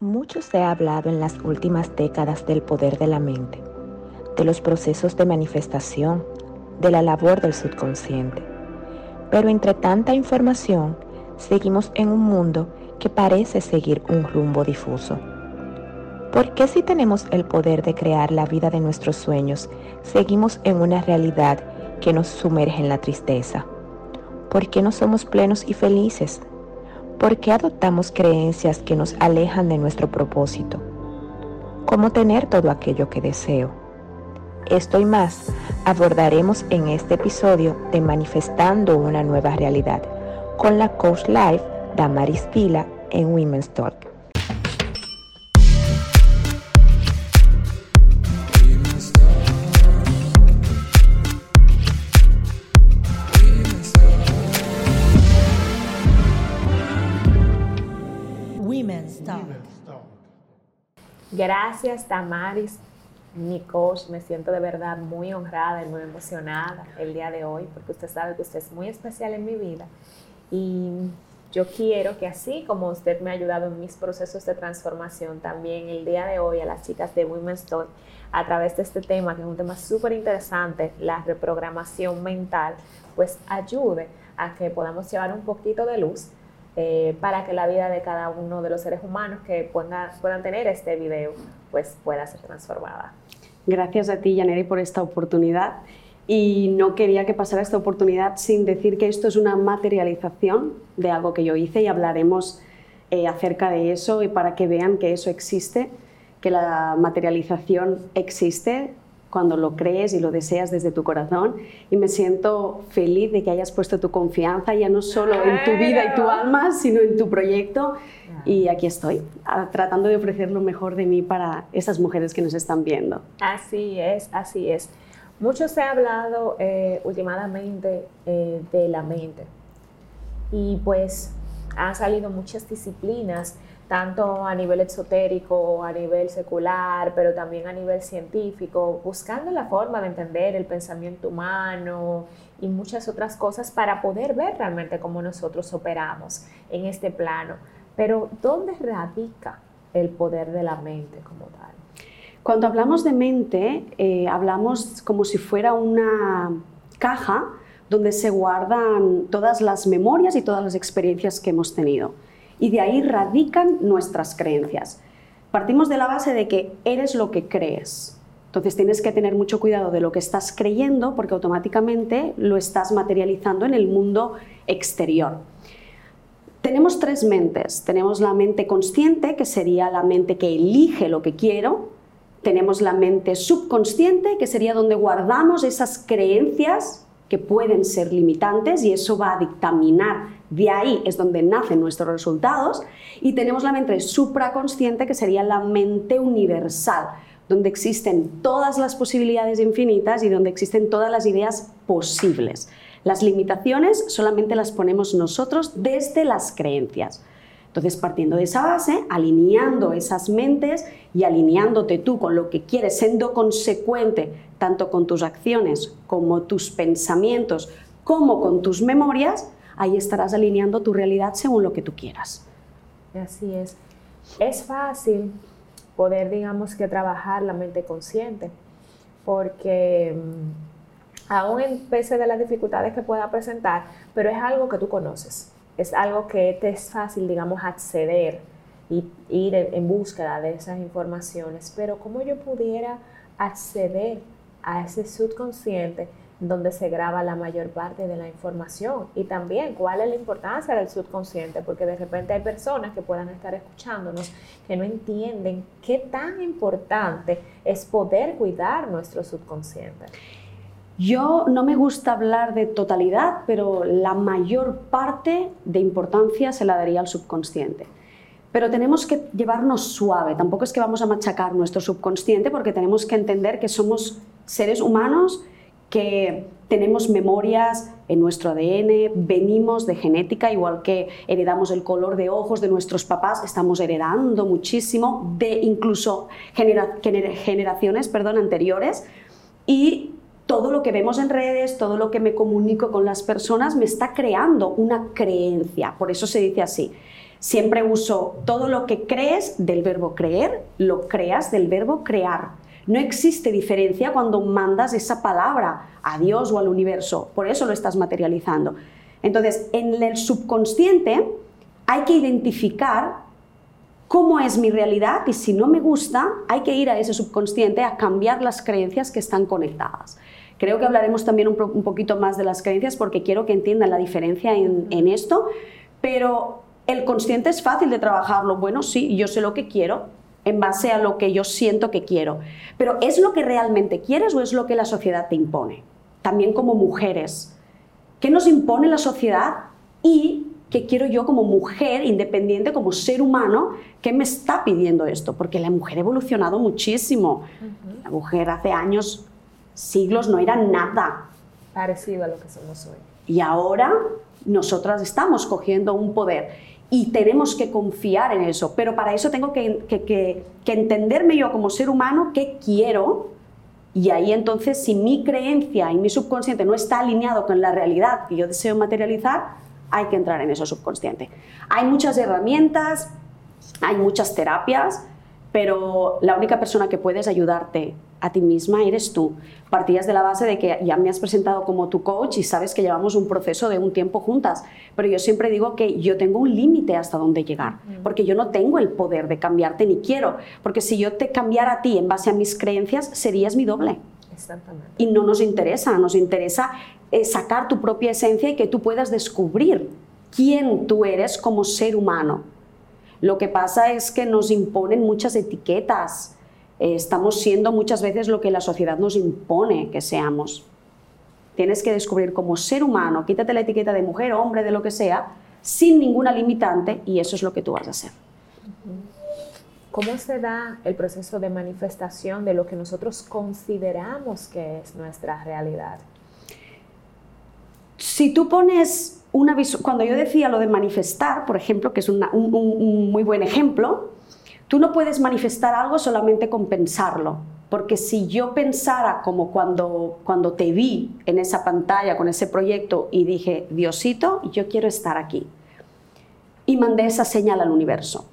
Mucho se ha hablado en las últimas décadas del poder de la mente, de los procesos de manifestación, de la labor del subconsciente. Pero entre tanta información, seguimos en un mundo que parece seguir un rumbo difuso. ¿Por qué si tenemos el poder de crear la vida de nuestros sueños, seguimos en una realidad que nos sumerge en la tristeza? ¿Por qué no somos plenos y felices? ¿Por qué adoptamos creencias que nos alejan de nuestro propósito? ¿Cómo tener todo aquello que deseo? Esto y más abordaremos en este episodio de Manifestando una nueva realidad con la coach life Damaris Vila en Women's Talk. Gracias, Tamaris, mi coach. Me siento de verdad muy honrada y muy emocionada el día de hoy, porque usted sabe que usted es muy especial en mi vida. Y yo quiero que así como usted me ha ayudado en mis procesos de transformación, también el día de hoy a las chicas de Women's Talk, a través de este tema, que es un tema súper interesante, la reprogramación mental, pues ayude a que podamos llevar un poquito de luz eh, para que la vida de cada uno de los seres humanos que puedan tener este video pues pueda ser transformada. Gracias a ti, Yaneri, por esta oportunidad. Y no quería que pasara esta oportunidad sin decir que esto es una materialización de algo que yo hice y hablaremos eh, acerca de eso y para que vean que eso existe, que la materialización existe, cuando lo crees y lo deseas desde tu corazón. Y me siento feliz de que hayas puesto tu confianza ya no solo en tu vida y tu alma, sino en tu proyecto. Y aquí estoy, tratando de ofrecer lo mejor de mí para esas mujeres que nos están viendo. Así es, así es. Mucho se ha hablado eh, últimamente eh, de la mente. Y pues han salido muchas disciplinas tanto a nivel exotérico, a nivel secular, pero también a nivel científico, buscando la forma de entender el pensamiento humano y muchas otras cosas para poder ver realmente cómo nosotros operamos en este plano. Pero ¿dónde radica el poder de la mente como tal? Cuando hablamos de mente, eh, hablamos como si fuera una caja donde se guardan todas las memorias y todas las experiencias que hemos tenido y de ahí radican nuestras creencias. Partimos de la base de que eres lo que crees. Entonces tienes que tener mucho cuidado de lo que estás creyendo porque automáticamente lo estás materializando en el mundo exterior. Tenemos tres mentes. Tenemos la mente consciente, que sería la mente que elige lo que quiero. Tenemos la mente subconsciente, que sería donde guardamos esas creencias que pueden ser limitantes y eso va a dictaminar de ahí es donde nacen nuestros resultados. Y tenemos la mente supraconsciente, que sería la mente universal, donde existen todas las posibilidades infinitas y donde existen todas las ideas posibles. Las limitaciones solamente las ponemos nosotros desde las creencias. Entonces, partiendo de esa base, alineando esas mentes y alineándote tú con lo que quieres, siendo consecuente tanto con tus acciones como tus pensamientos, como con tus memorias, ahí estarás alineando tu realidad según lo que tú quieras. Así es. Es fácil poder, digamos, que trabajar la mente consciente, porque mm, aún en pese de las dificultades que pueda presentar, pero es algo que tú conoces, es algo que te es fácil, digamos, acceder y ir en búsqueda de esas informaciones, pero ¿cómo yo pudiera acceder a ese subconsciente donde se graba la mayor parte de la información y también cuál es la importancia del subconsciente, porque de repente hay personas que puedan estar escuchándonos que no entienden qué tan importante es poder cuidar nuestro subconsciente. Yo no me gusta hablar de totalidad, pero la mayor parte de importancia se la daría al subconsciente. Pero tenemos que llevarnos suave, tampoco es que vamos a machacar nuestro subconsciente porque tenemos que entender que somos seres humanos que tenemos memorias en nuestro ADN, venimos de genética, igual que heredamos el color de ojos de nuestros papás, estamos heredando muchísimo de incluso generaciones perdón, anteriores y todo lo que vemos en redes, todo lo que me comunico con las personas me está creando una creencia, por eso se dice así. Siempre uso todo lo que crees del verbo creer, lo creas del verbo crear. No existe diferencia cuando mandas esa palabra a Dios o al universo, por eso lo estás materializando. Entonces, en el subconsciente hay que identificar cómo es mi realidad y si no me gusta, hay que ir a ese subconsciente a cambiar las creencias que están conectadas. Creo que hablaremos también un, poquito más de las creencias porque quiero que entiendan la diferencia en, en esto, pero el consciente es fácil de trabajarlo. Bueno, sí, yo sé lo que quiero, en base a lo que yo siento que quiero. Pero ¿es lo que realmente quieres o es lo que la sociedad te impone? También como mujeres. ¿Qué nos impone la sociedad y ¿Qué quiero yo como mujer independiente, como ser humano, que me está pidiendo esto? Porque la mujer ha evolucionado muchísimo. La mujer hace años, siglos, no era nada. Parecido a lo que somos hoy. Y ahora nosotras estamos cogiendo un poder y tenemos que confiar en eso. Pero para eso tengo que, que entenderme yo como ser humano qué quiero. Y ahí entonces, si mi creencia y mi subconsciente no está alineado con la realidad que yo deseo materializar, hay que entrar en eso subconsciente. Hay muchas herramientas, hay muchas terapias, pero la única persona que puedes ayudarte a ti misma eres tú. Partías de la base de que ya me has presentado como tu coach y sabes que llevamos un proceso de un tiempo juntas, pero yo siempre digo que yo tengo un límite hasta dónde llegar, porque yo no tengo el poder de cambiarte ni quiero, porque si yo te cambiara a ti en base a mis creencias, serías mi doble. Y no nos interesa, nos interesa eh, sacar tu propia esencia y que tú puedas descubrir quién tú eres como ser humano. Lo que pasa es que nos imponen muchas etiquetas. Eh, estamos siendo muchas veces lo que la sociedad nos impone que seamos. Tienes que descubrir como ser humano, quítate la etiqueta de mujer, hombre, de lo que sea, sin ninguna limitante y eso es lo que tú vas a hacer. ¿Cómo se da el proceso de manifestación de lo que nosotros consideramos que es nuestra realidad? Si tú pones una cuando yo decía lo de manifestar, por ejemplo, que es un, muy buen ejemplo, tú no puedes manifestar algo solamente con pensarlo, porque si yo pensara como cuando, cuando te vi en esa pantalla con ese proyecto y dije, Diosito, yo quiero estar aquí, y mandé esa señal al universo.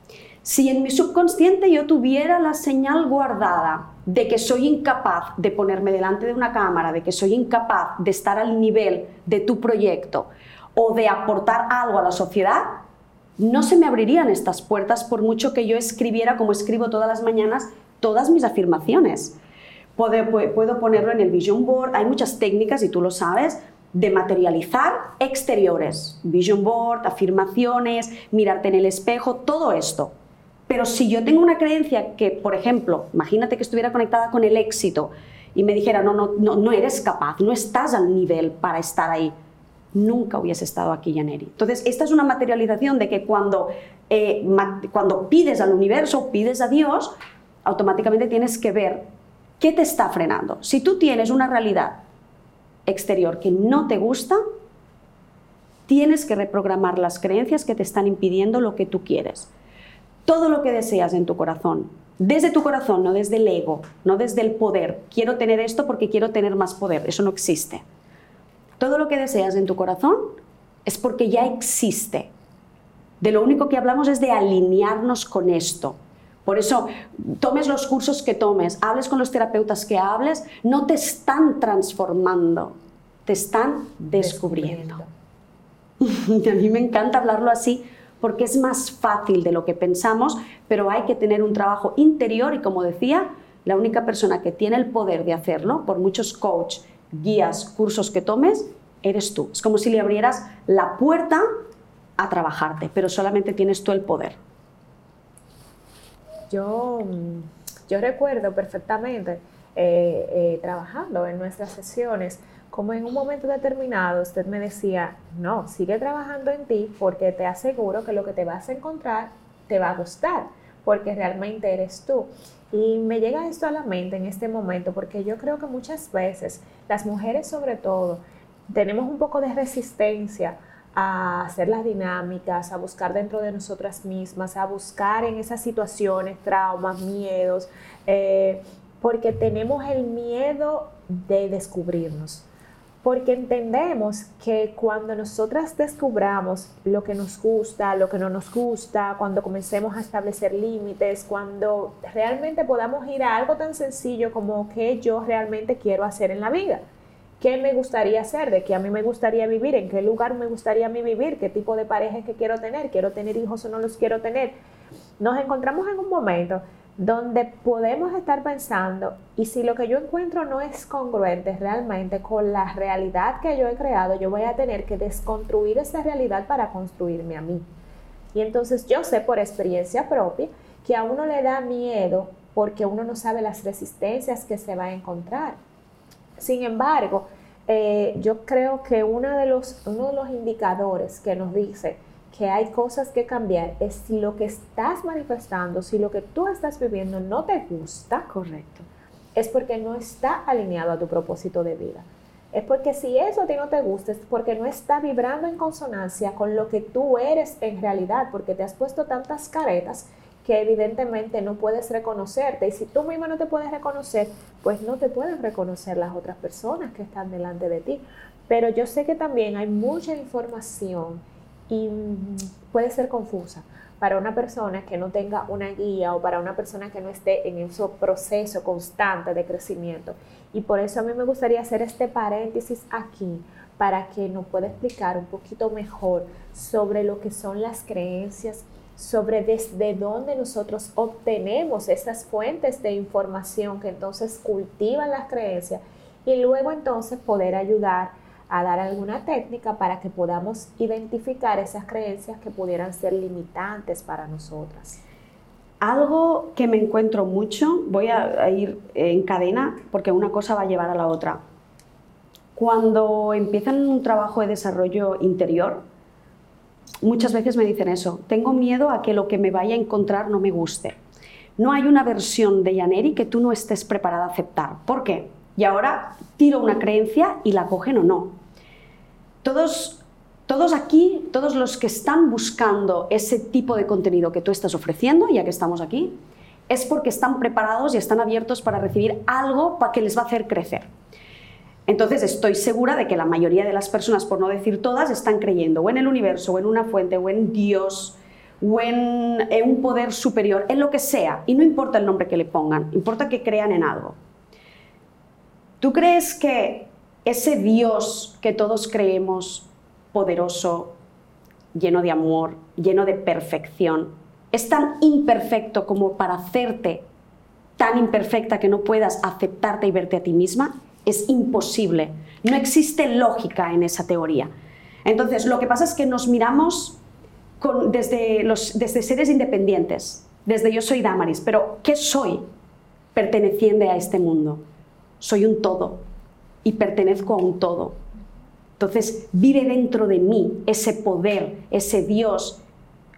Si en mi subconsciente yo tuviera la señal guardada de que soy incapaz de ponerme delante de una cámara, de que soy incapaz de estar al nivel de tu proyecto o de aportar algo a la sociedad, no se me abrirían estas puertas por mucho que yo escribiera como escribo todas las mañanas todas mis afirmaciones. Puedo, puedo ponerlo en el vision board, hay muchas técnicas y tú lo sabes, de materializar exteriores, vision board, afirmaciones, mirarte en el espejo, todo esto. Pero si yo tengo una creencia que, por ejemplo, imagínate que estuviera conectada con el éxito y me dijera, no, no, no, no eres capaz, no estás al nivel para estar ahí, nunca hubiese estado aquí, Yaneri. Entonces, esta es una materialización de que cuando, eh, cuando pides al universo, pides a Dios, automáticamente tienes que ver qué te está frenando. Si tú tienes una realidad exterior que no te gusta, tienes que reprogramar las creencias que te están impidiendo lo que tú quieres todo lo que deseas en tu corazón, desde tu corazón, no desde el ego, no desde el poder. Quiero tener esto porque quiero tener más poder. Eso no existe. Todo lo que deseas en tu corazón es porque ya existe. De lo único que hablamos es de alinearnos con esto. Por eso, tomes los cursos que tomes, hables con los terapeutas que hables, no te están transformando, te están descubriendo. descubriendo. a mí me encanta hablarlo así porque es más fácil de lo que pensamos, pero hay que tener un trabajo interior y como decía, la única persona que tiene el poder de hacerlo, por muchos coach, guías, cursos que tomes, eres tú. Es como si le abrieras la puerta a trabajarte, pero solamente tienes tú el poder. Yo, yo recuerdo perfectamente eh, eh, trabajando en nuestras sesiones, como en un momento determinado usted me decía, no, sigue trabajando en ti porque te aseguro que lo que te vas a encontrar te va a gustar, porque realmente eres tú. Y me llega esto a la mente en este momento porque yo creo que muchas veces las mujeres sobre todo tenemos un poco de resistencia a hacer las dinámicas, a buscar dentro de nosotras mismas, a buscar en esas situaciones, traumas, miedos, eh, porque tenemos el miedo de descubrirnos porque entendemos que cuando nosotras descubramos lo que nos gusta, lo que no nos gusta, cuando comencemos a establecer límites, cuando realmente podamos ir a algo tan sencillo como qué yo realmente quiero hacer en la vida, qué me gustaría hacer, de qué a mí me gustaría vivir, en qué lugar me gustaría a mí vivir, qué tipo de pareja que quiero tener, quiero tener hijos o no los quiero tener, nos encontramos en un momento donde podemos estar pensando, y si lo que yo encuentro no es congruente realmente con la realidad que yo he creado, yo voy a tener que desconstruir esa realidad para construirme a mí. Y entonces yo sé por experiencia propia que a uno le da miedo porque uno no sabe las resistencias que se va a encontrar. Sin embargo, eh, yo creo que uno de, los, uno de los indicadores que nos dice que hay cosas que cambiar es si lo que estás manifestando, si lo que tú estás viviendo no te gusta, correcto, es porque no está alineado a tu propósito de vida. Es porque si eso a ti no te gusta, es porque no está vibrando en consonancia con lo que tú eres en realidad, porque te has puesto tantas caretas que evidentemente no puedes reconocerte. Y si tú mismo no te puedes reconocer, pues no te pueden reconocer las otras personas que están delante de ti. Pero yo sé que también hay mucha información y puede ser confusa para una persona que no tenga una guía o para una persona que no esté en ese proceso constante de crecimiento. Y por eso a mí me gustaría hacer este paréntesis aquí para que nos pueda explicar un poquito mejor sobre lo que son las creencias, sobre desde dónde nosotros obtenemos esas fuentes de información que entonces cultivan las creencias y luego entonces poder ayudar a dar alguna técnica para que podamos identificar esas creencias que pudieran ser limitantes para nosotras. Algo que me encuentro mucho, voy a ir en cadena porque una cosa va a llevar a la otra. Cuando empiezan un trabajo de desarrollo interior, muchas veces me dicen eso, tengo miedo a que lo que me vaya a encontrar no me guste. No hay una versión de Yaneri que tú no estés preparada a aceptar. ¿Por qué? Y ahora tiro una creencia y la cogen o no. Todos, todos aquí, todos los que están buscando ese tipo de contenido que tú estás ofreciendo, ya que estamos aquí, es porque están preparados y están abiertos para recibir algo para que les va a hacer crecer. Entonces estoy segura de que la mayoría de las personas, por no decir todas, están creyendo o en el universo, o en una fuente, o en Dios, o en, en, un poder superior, en lo que sea. Y no importa el nombre que le pongan, importa que crean en algo. ¿Tú crees que ese Dios que todos creemos poderoso, lleno de amor, lleno de perfección, es tan imperfecto como para hacerte tan imperfecta que no puedas aceptarte y verte a ti misma? Es imposible. No existe lógica en esa teoría. Entonces, lo que pasa es que nos miramos desde, desde seres independientes, desde yo soy Damaris, pero ¿qué soy perteneciente a este mundo? soy un todo y pertenezco a un todo. Entonces vive dentro de mí ese poder, ese Dios.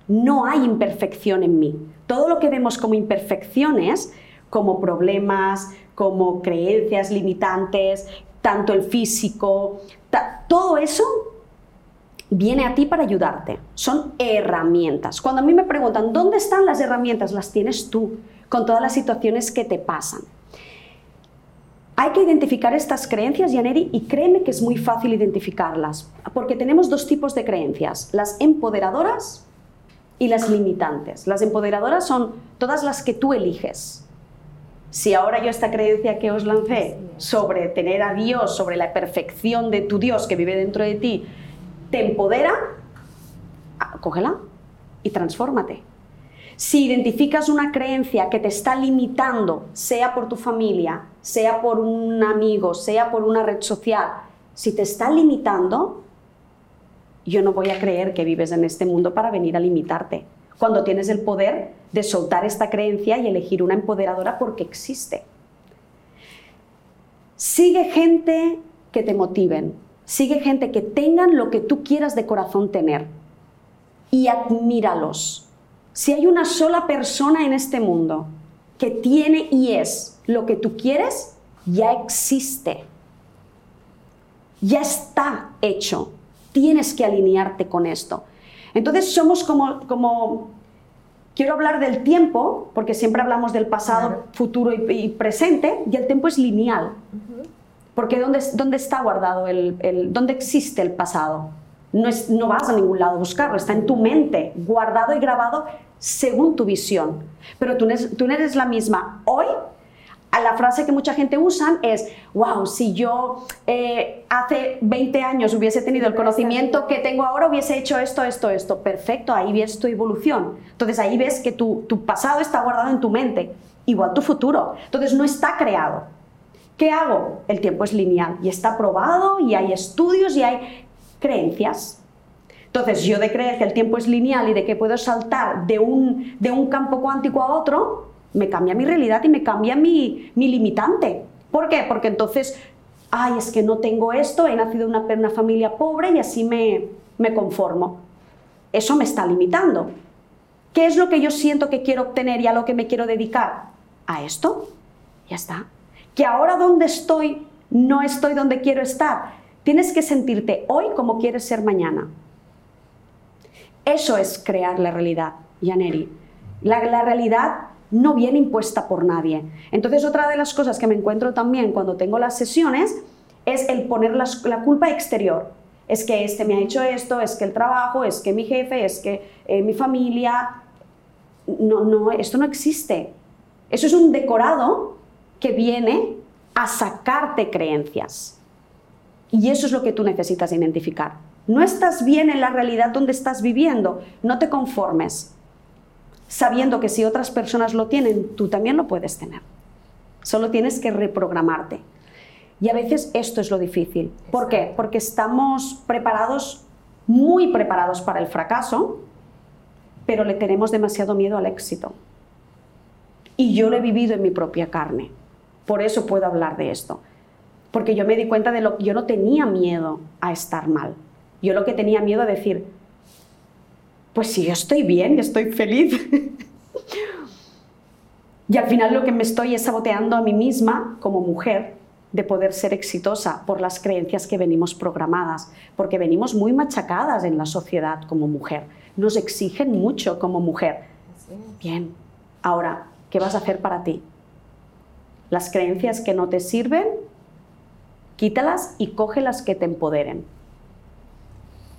No hay imperfección en mí. Todo lo que vemos como imperfecciones, como problemas, como creencias limitantes, tanto el físico, todo eso viene a ti para ayudarte. Son herramientas. Cuando a mí me preguntan, ¿dónde están las herramientas? Las tienes tú, con todas las situaciones que te pasan. Hay que identificar estas creencias, Yaneri, y créeme que es muy fácil identificarlas, porque tenemos dos tipos de creencias, las empoderadoras y las limitantes. Las empoderadoras son todas las que tú eliges. Si ahora yo esta creencia que os lancé sobre tener a Dios, sobre la perfección de tu Dios que vive dentro de ti, te empodera, cógela y transfórmate. Si identificas una creencia que te está limitando, sea por tu familia, sea por un amigo, sea por una red social, si te está limitando, yo no voy a creer que vives en este mundo para venir a limitarte. Cuando tienes el poder de soltar esta creencia y elegir una empoderadora porque existe. Sigue gente que te motiven, sigue gente que tengan lo que tú quieras de corazón tener y admíralos si hay una sola persona en este mundo que tiene y es lo que tú quieres, ya existe. Ya está hecho. Tienes que alinearte con esto. Entonces somos como, como quiero hablar del tiempo, porque siempre hablamos del pasado, futuro y, presente, y el tiempo es lineal. Porque ¿dónde, dónde está guardado el, el, dónde existe el pasado? No, es, no vas a ningún lado a buscarlo, está en tu mente, guardado y grabado según tu visión. Pero tú, tú no eres la misma hoy a la frase que mucha gente usa es, wow, si yo eh, hace 20 años hubiese tenido el conocimiento que tengo ahora, hubiese hecho esto, esto, esto. Perfecto, ahí ves tu evolución. Entonces ahí ves que tu, tu pasado está guardado en tu mente, igual tu futuro. Entonces no está creado. ¿Qué hago? El tiempo es lineal y está probado y hay estudios y hay creencias. Entonces yo de creer que el tiempo es lineal y de que puedo saltar de un, de un campo cuántico a otro, me cambia mi realidad y me cambia mi, limitante. ¿Por qué? Porque entonces, ay, es que no tengo esto, he nacido en una, familia pobre y así me, me conformo. Eso me está limitando. ¿Qué es lo que yo siento que quiero obtener y a lo que me quiero dedicar? A esto. Ya está. Que ahora donde estoy, no estoy donde quiero estar. Tienes que sentirte hoy como quieres ser mañana. Eso es crear la realidad, Yaneri. La, la realidad no viene impuesta por nadie. Entonces, otra de las cosas que me encuentro también cuando tengo las sesiones es el poner la, culpa exterior. Es que este me ha hecho esto, es que el trabajo, es que mi jefe, es que eh, mi familia. No, no, esto no existe. Eso es un decorado que viene a sacarte creencias. Y eso es lo que tú necesitas identificar. No estás bien en la realidad donde estás viviendo, no te conformes sabiendo que si otras personas lo tienen, tú también lo puedes tener. Solo tienes que reprogramarte. Y a veces esto es lo difícil. ¿Por qué? Porque estamos preparados, muy preparados para el fracaso, pero le tenemos demasiado miedo al éxito. Y yo lo he vivido en mi propia carne. Por eso puedo hablar de esto. Porque yo me di cuenta de lo que yo no tenía miedo a estar mal. Yo lo que tenía miedo a decir, pues si yo estoy bien estoy feliz. y al final lo que me estoy es saboteando a mí misma como mujer de poder ser exitosa por las creencias que venimos programadas, porque venimos muy machacadas en la sociedad como mujer. Nos exigen mucho como mujer. Bien, ahora, ¿qué vas a hacer para ti? Las creencias que no te sirven, quítalas y coge las que te empoderen.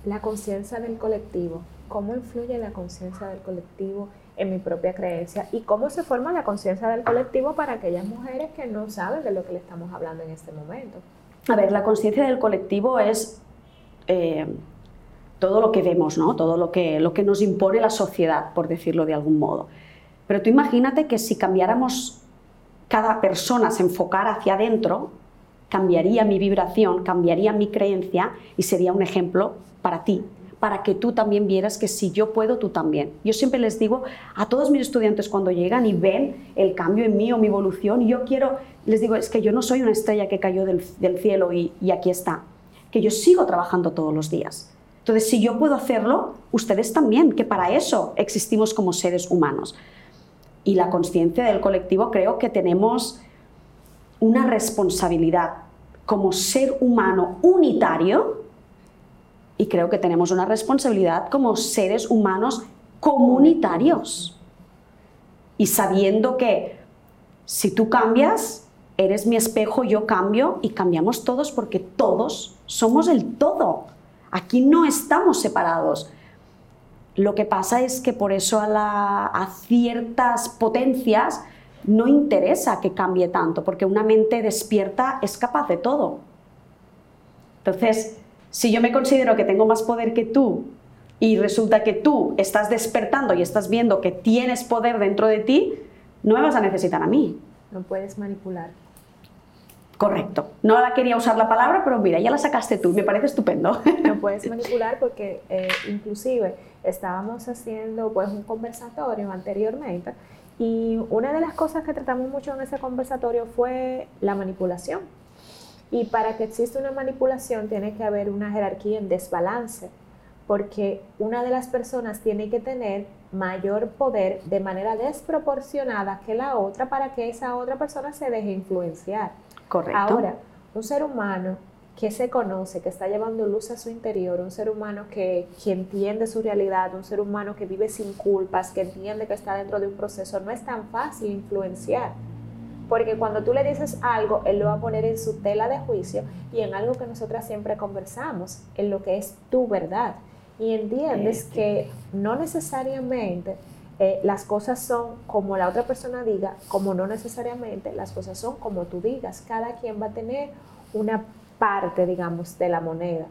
La conciencia del colectivo cómo influye la conciencia del colectivo en mi propia creencia y cómo se forma la conciencia del colectivo para aquellas mujeres que no saben de lo que le estamos hablando en este momento. A ver, la conciencia del colectivo es eh, todo lo que vemos, ¿no? todo lo que, lo que nos impone la sociedad, por decirlo de algún modo. Pero tú imagínate que si cambiáramos, cada persona se enfocara hacia adentro, cambiaría mi vibración, cambiaría mi creencia y sería un ejemplo para ti para que tú también vieras que si yo puedo, tú también. Yo siempre les digo a todos mis estudiantes cuando llegan y ven el cambio en mí o mi evolución, yo quiero, les digo, es que yo no soy una estrella que cayó del, cielo y, y aquí está, que yo sigo trabajando todos los días. Entonces, si yo puedo hacerlo, ustedes también, que para eso existimos como seres humanos. Y la conciencia del colectivo creo que tenemos una responsabilidad como ser humano unitario y creo que tenemos una responsabilidad como seres humanos comunitarios. Y sabiendo que si tú cambias, eres mi espejo, yo cambio y cambiamos todos porque todos somos el todo. Aquí no estamos separados. Lo que pasa es que por eso a, ciertas potencias no interesa que cambie tanto, porque una mente despierta es capaz de todo. Entonces, si yo me considero que tengo más poder que tú y resulta que tú estás despertando y estás viendo que tienes poder dentro de ti, no me vas a necesitar a mí. No puedes manipular. Correcto. No la quería usar la palabra, pero mira, ya la sacaste tú, me parece estupendo. No puedes manipular porque eh, inclusive estábamos haciendo pues un conversatorio anteriormente y una de las cosas que tratamos mucho en ese conversatorio fue la manipulación y para que exista una manipulación tiene que haber una jerarquía en desbalance, porque una de las personas tiene que tener mayor poder de manera desproporcionada que la otra para que esa otra persona se deje influenciar. Correcto. Ahora, un ser humano que se conoce, que está llevando luz a su interior, un ser humano que, que, entiende su realidad, un ser humano que vive sin culpas, que entiende que está dentro de un proceso, no es tan fácil influenciar porque cuando tú le dices algo, él lo va a poner en su tela de juicio y en algo que nosotras siempre conversamos, en lo que es tu verdad. Y entiendes que no necesariamente eh, las cosas son como la otra persona diga, como no necesariamente las cosas son como tú digas. Cada quien va a tener una parte, digamos, de la moneda.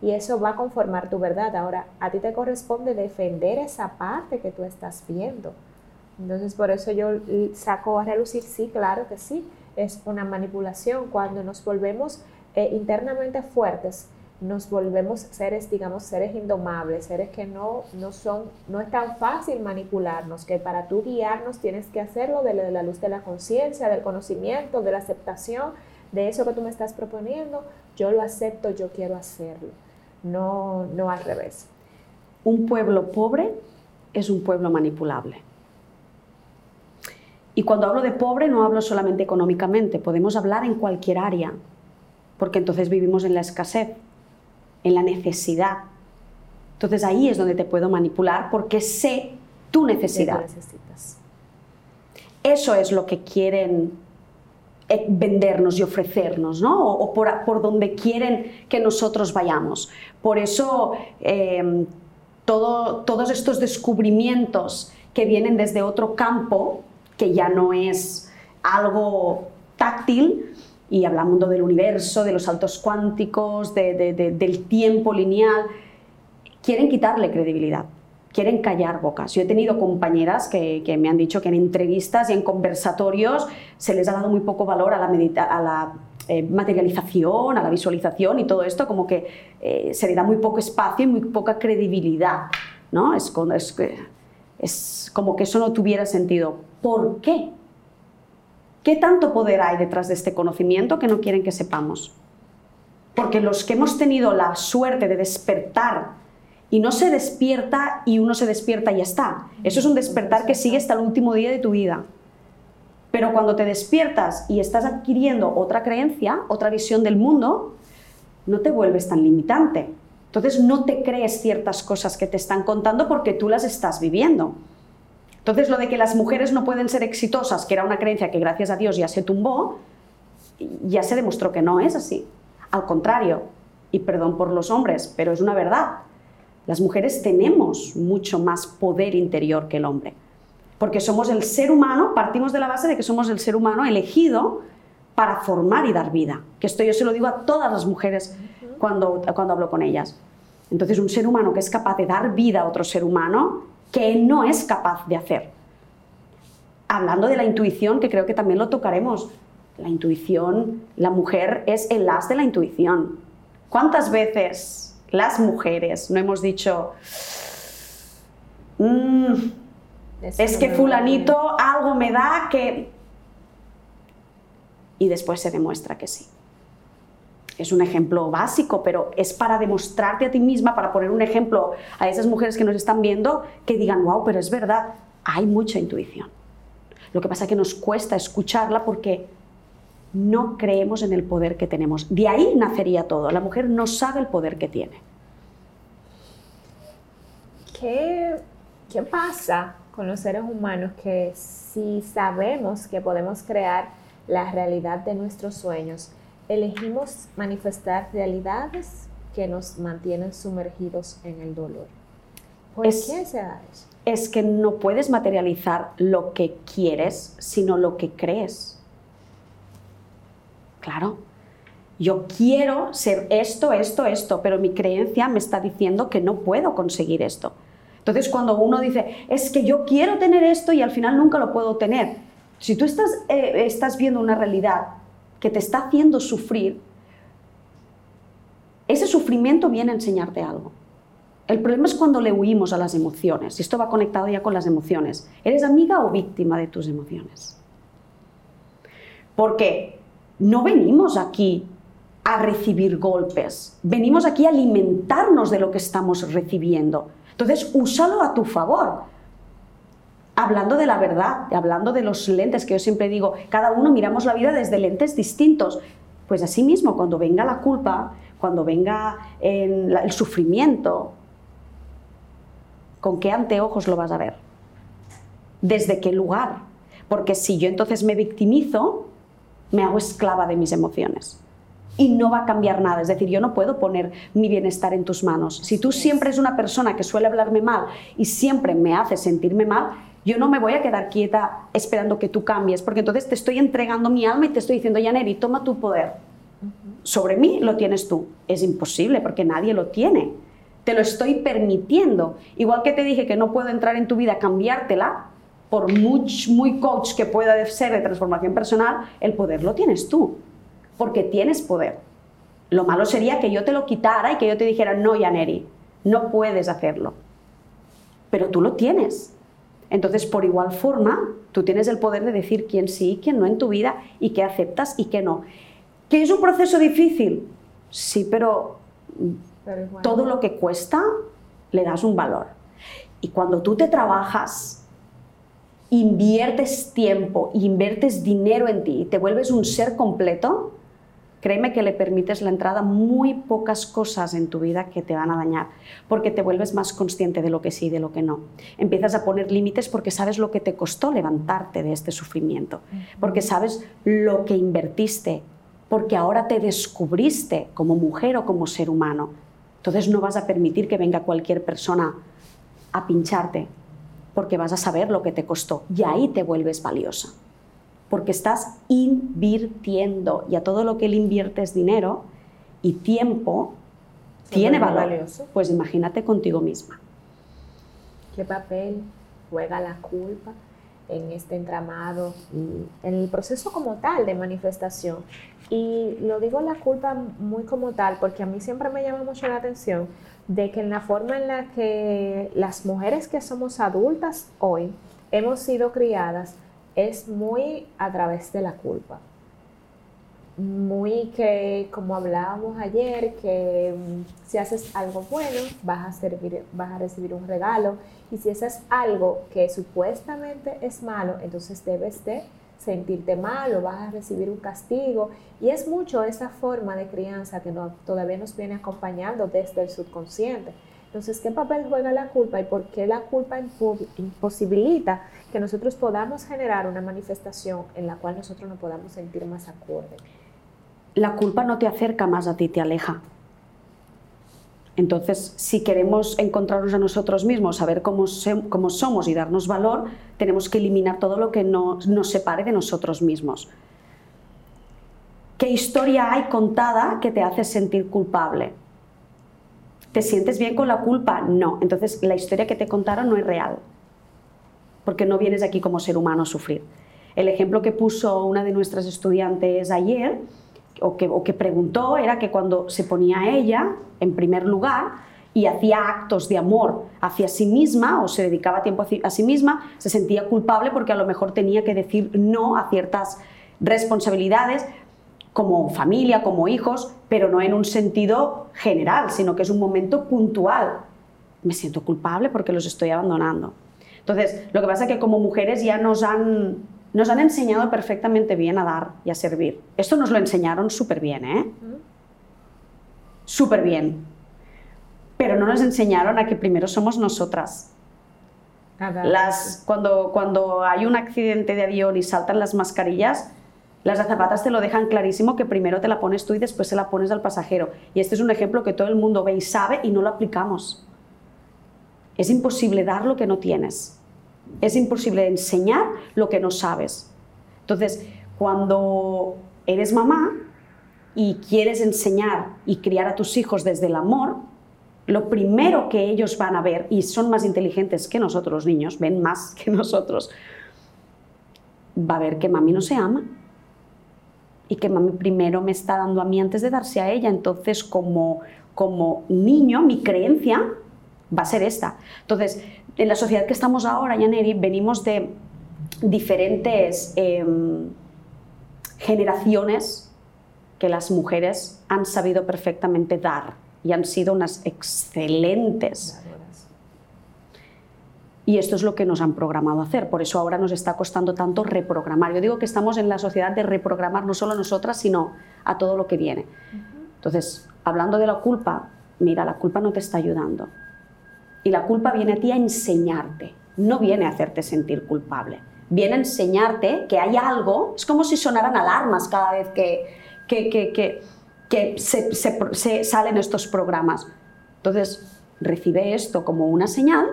Y eso va a conformar tu verdad. Ahora, a ti te corresponde defender esa parte que tú estás viendo. Entonces, por eso yo saco a relucir, sí, claro que sí, es una manipulación. Cuando nos volvemos eh, internamente fuertes, nos volvemos seres, digamos, seres indomables, seres que no, no son, no es tan fácil manipularnos, que para tú guiarnos tienes que hacerlo de la, luz de la conciencia, del conocimiento, de la aceptación, de eso que tú me estás proponiendo, yo lo acepto, yo quiero hacerlo, no, no al revés. Un pueblo pobre es un pueblo manipulable. Y cuando hablo de pobre no hablo solamente económicamente, podemos hablar en cualquier área, porque entonces vivimos en la escasez, en la necesidad. Entonces ahí es donde te puedo manipular porque sé tu necesidad. Eso es lo que quieren vendernos y ofrecernos, ¿no? O, por, donde quieren que nosotros vayamos. Por eso em, todos estos descubrimientos que vienen desde otro campo, que ya no es algo táctil, y hablando del universo, de los saltos cuánticos, del tiempo lineal, quieren quitarle credibilidad, quieren callar bocas. Yo he tenido compañeras que, me han dicho que en entrevistas y en conversatorios se les ha dado muy poco valor a la, eh, materialización, a la visualización y todo esto, como que eh, se le da muy poco espacio y muy poca credibilidad. ¿no? Es, es como que eso no tuviera sentido. ¿Por qué? ¿Qué tanto poder hay detrás de este conocimiento que no quieren que sepamos? Porque los que hemos tenido la suerte de despertar y no se despierta y uno se despierta y ya está. Eso es un despertar que sigue hasta el último día de tu vida. Pero cuando te despiertas y estás adquiriendo otra creencia, otra visión del mundo, no te vuelves tan limitante. Entonces no te crees ciertas cosas que te están contando porque tú las estás viviendo. Entonces, lo de que las mujeres no pueden ser exitosas, que era una creencia que gracias a Dios ya se tumbó, ya se demostró que no es así. Al contrario, y perdón por los hombres, pero es una verdad. Las mujeres tenemos mucho más poder interior que el hombre. Porque somos el ser humano, partimos de la base de que somos el ser humano elegido para formar y dar vida. Que esto yo se lo digo a todas las mujeres cuando, cuando hablo con ellas. Entonces, un ser humano que es capaz de dar vida a otro ser humano que no es capaz de hacer. Hablando de la intuición, que creo que también lo tocaremos, la intuición, la mujer es el as de la intuición. ¿Cuántas veces las mujeres no hemos dicho, mm, es que fulanito algo me da que... Y después se demuestra que sí. Es un ejemplo básico, pero es para demostrarte a ti misma, para poner un ejemplo a esas mujeres que nos están viendo, que digan, wow, pero es verdad, hay mucha intuición. Lo que pasa es que nos cuesta escucharla porque no creemos en el poder que tenemos. De ahí nacería todo. La mujer no sabe el poder que tiene. ¿Qué, qué pasa con los seres humanos que si sabemos que podemos crear la realidad de nuestros sueños, elegimos manifestar realidades que nos mantienen sumergidos en el dolor. ¿Por es, qué se da eso? Es que no puedes materializar lo que quieres, sino lo que crees. Claro, yo quiero ser esto, esto, esto, pero mi creencia me está diciendo que no puedo conseguir esto. Entonces, cuando uno dice, es que yo quiero tener esto y al final nunca lo puedo tener, si tú estás, eh, estás viendo una realidad que te está haciendo sufrir, ese sufrimiento viene a enseñarte algo. El problema es cuando le huimos a las emociones, y esto va conectado ya con las emociones. ¿Eres amiga o víctima de tus emociones? Porque no venimos aquí a recibir golpes, venimos aquí a alimentarnos de lo que estamos recibiendo. Entonces, úsalo a tu favor hablando de la verdad, hablando de los lentes, que yo siempre digo, cada uno miramos la vida desde lentes distintos. Pues así mismo, cuando venga la culpa, cuando venga el sufrimiento, ¿con qué anteojos lo vas a ver? ¿Desde qué lugar? Porque si yo entonces me victimizo, me hago esclava de mis emociones. Y no va a cambiar nada. Es decir, yo no puedo poner mi bienestar en tus manos. Si tú siempre eres una persona que suele hablarme mal y siempre me hace sentirme mal, yo no me voy a quedar quieta esperando que tú cambies, porque entonces te estoy entregando mi alma y te estoy diciendo, Yaneri, toma tu poder. Sobre mí lo tienes tú. Es imposible porque nadie lo tiene. Te lo estoy permitiendo. Igual que te dije que no puedo entrar en tu vida, cambiártela, por muy, muy coach que pueda ser de transformación personal, el poder lo tienes tú. Porque tienes poder. Lo malo sería que yo te lo quitara y que yo te dijera, no, Yaneri, no puedes hacerlo. Pero tú lo tienes. Entonces, por igual forma, tú tienes el poder de decir quién sí y quién no en tu vida y qué aceptas y qué no. ¿Que es un proceso difícil? Sí, pero, todo lo que cuesta le das un valor. Y cuando tú te trabajas, inviertes tiempo, inviertes dinero en ti y te vuelves un ser completo, créeme que le permites la entrada a muy pocas cosas en tu vida que te van a dañar, porque te vuelves más consciente de lo que sí y de lo que no. Empiezas a poner límites porque sabes lo que te costó levantarte de este sufrimiento, porque sabes lo que invertiste, porque ahora te descubriste como mujer o como ser humano. Entonces no vas a permitir que venga cualquier persona a pincharte, porque vas a saber lo que te costó y ahí te vuelves valiosa porque estás invirtiendo y a todo lo que le inviertes dinero y tiempo tiene valor. Valioso. Pues imagínate contigo misma. ¿Qué papel juega la culpa en este entramado en el proceso como tal de manifestación? Y lo digo la culpa muy como tal porque a mí siempre me llama mucho la atención de que en la forma en la que las mujeres que somos adultas hoy hemos sido criadas, es muy a través de la culpa. Muy que, como hablábamos ayer, que mm, si haces algo bueno, vas a, servir, vas a recibir un regalo. Y si haces algo que supuestamente es malo, entonces debes de sentirte mal o vas a recibir un castigo. Y es mucho esa forma de crianza que todavía nos viene acompañando desde el subconsciente. Entonces, ¿qué papel juega la culpa y por qué la culpa imposibilita que nosotros podamos generar una manifestación en la cual nosotros nos podamos sentir más acorde? La culpa no te acerca más a ti, te aleja. Entonces, si queremos encontrarnos a nosotros mismos, saber cómo, cómo somos y darnos valor, tenemos que eliminar todo lo que nos separe de nosotros mismos. ¿Qué historia hay contada que te hace sentir culpable? ¿Te sientes bien con la culpa? No. Entonces la historia que te contaron no es real, porque no vienes aquí como ser humano a sufrir. El ejemplo que puso una de nuestras estudiantes ayer, o que, preguntó, era que cuando se ponía ella en primer lugar, y hacía actos de amor hacia sí misma o se dedicaba tiempo a sí misma, se sentía culpable porque a lo mejor tenía que decir no a ciertas responsabilidades como familia, como hijos, pero no en un sentido general, sino que es un momento puntual. Me siento culpable porque los estoy abandonando. Entonces, lo que pasa es que como mujeres ya nos han, nos han enseñado perfectamente bien a dar y a servir. Esto nos lo enseñaron súper bien, ¿eh? Súper bien. Pero no nos enseñaron a que primero somos nosotras. Las, cuando, cuando hay un accidente de avión y saltan las mascarillas, las azafatas te lo dejan clarísimo que primero te la pones tú y después se la pones al pasajero. Y este es un ejemplo que todo el mundo ve y sabe y no lo aplicamos. Es imposible dar lo que no tienes. Es imposible enseñar lo que no sabes. Entonces, cuando eres mamá y quieres enseñar y criar a tus hijos desde el amor, lo primero que ellos van a ver, y son más inteligentes que nosotros los niños, ven más que nosotros, va a ver que mami no se ama y que mami primero me está dando a mí antes de darse a ella. Entonces, como, como niño, mi creencia va a ser esta. Entonces, en la sociedad que estamos ahora, Yaneri, venimos de diferentes em, generaciones que las mujeres han sabido perfectamente dar y han sido unas excelentes y esto es lo que nos han programado a hacer. Por eso ahora nos está costando tanto reprogramar. Yo digo que estamos en la sociedad de reprogramar no solo a nosotras, sino a todo lo que viene. Entonces, hablando de la culpa, mira, la culpa no te está ayudando. Y la culpa viene a ti a enseñarte, no viene a hacerte sentir culpable. viene a enseñarte que hay algo, es como si sonaran alarmas cada vez que, que, que, que se, salen estos programas. Entonces, recibe esto como una señal,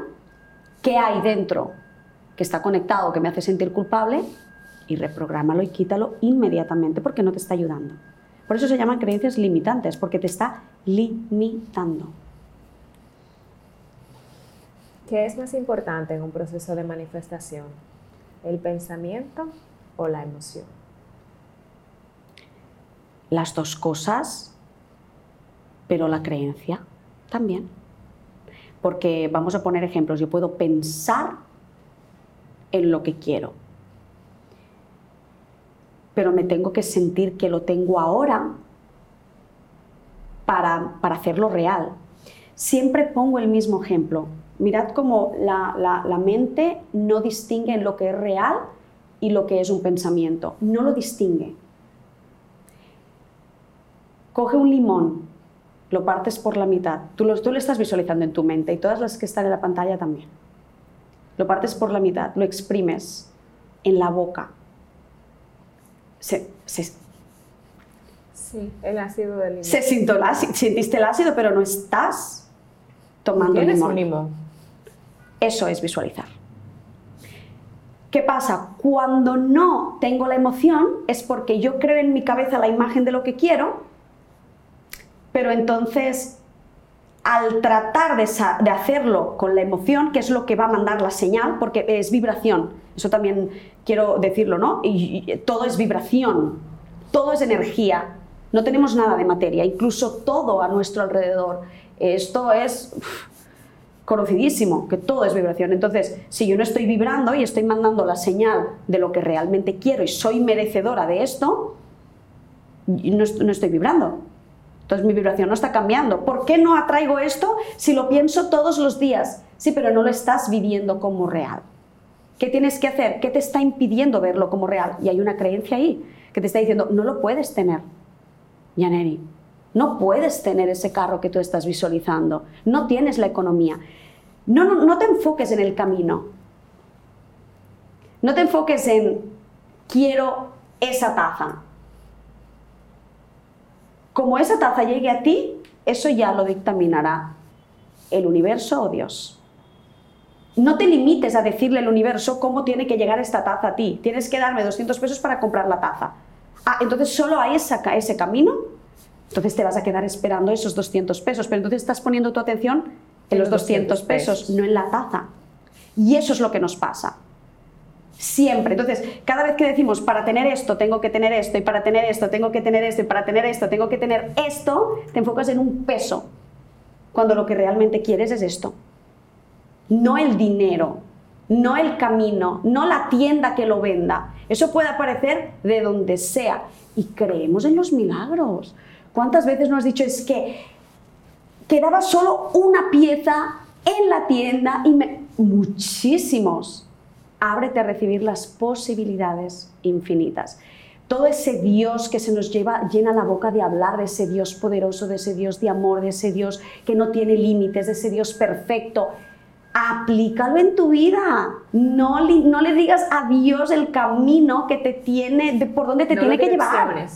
¿qué hay dentro que está conectado, que me hace sentir culpable? Y reprográmalo y quítalo inmediatamente porque no te está ayudando. Por eso se llaman creencias limitantes, porque te está limitando. ¿Qué es más importante en un proceso de manifestación? ¿El pensamiento o la emoción? Las dos cosas, pero la creencia también. Porque vamos a poner ejemplos, yo puedo pensar en lo que quiero, pero me tengo que sentir que lo tengo ahora para, para hacerlo real. Siempre pongo el mismo ejemplo mirad cómo la, mente no distingue en lo que es real y lo que es un pensamiento. No lo distingue. Coge un limón, lo partes por la mitad. Tú lo, tú lo estás visualizando en tu mente y todas las que están en la pantalla también. Lo partes por la mitad, lo exprimes en la boca. Se, sí, el ácido del limón. Se sintió el ácido, sentiste el ácido, pero no estás tomando limón. Un limón. Eso es visualizar. ¿Qué pasa? Cuando no tengo la emoción es porque yo creo en mi cabeza la imagen de lo que quiero, pero entonces al tratar de, hacerlo con la emoción, que es lo que va a mandar la señal, porque es vibración, eso también quiero decirlo, ¿no? Y, todo es vibración, todo es energía, no tenemos nada de materia, incluso todo a nuestro alrededor. Esto es conocidísimo, que todo es vibración. Entonces, si yo no estoy vibrando y estoy mandando la señal de lo que realmente quiero y soy merecedora de esto, no, no estoy vibrando. Entonces mi vibración no está cambiando. ¿Por qué no atraigo esto si lo pienso todos los días? Sí, pero no lo estás viviendo como real. ¿Qué tienes que hacer? ¿Qué te está impidiendo verlo como real? Y hay una creencia ahí que te está diciendo, no lo puedes tener, Yaneri. No puedes tener ese carro que tú estás visualizando. No tienes la economía. No, no, no te enfoques en el camino. No te enfoques en quiero esa taza. Como esa taza llegue a ti, eso ya lo dictaminará el universo o Dios. No te limites a decirle al universo cómo tiene que llegar esta taza a ti. Tienes que darme 200 pesos para comprar la taza. Ah, entonces solo hay ese camino. Entonces te vas a quedar esperando esos 200 pesos, pero entonces estás poniendo tu atención en los 200 pesos, no en la taza. Y eso es lo que nos pasa. Siempre. Entonces, cada vez que decimos, para tener esto, tengo que tener esto, y para tener esto, tengo que tener esto, y para tener esto, tengo que tener esto, te enfocas en un peso, cuando lo que realmente quieres es esto. No el dinero, no el camino, no la tienda que lo venda. Eso puede aparecer de donde sea. Y creemos en los milagros. ¿Cuántas veces nos has dicho es que quedaba solo una pieza en la tienda y me... muchísimos. Ábrete a recibir las posibilidades infinitas. Todo ese Dios que se nos lleva, llena la boca de hablar de ese Dios poderoso, de ese Dios de amor, de ese Dios que no tiene límites, de ese Dios perfecto. Aplícalo en tu vida. No, no le digas a Dios el camino que te tiene, de por dónde te tiene que llevar.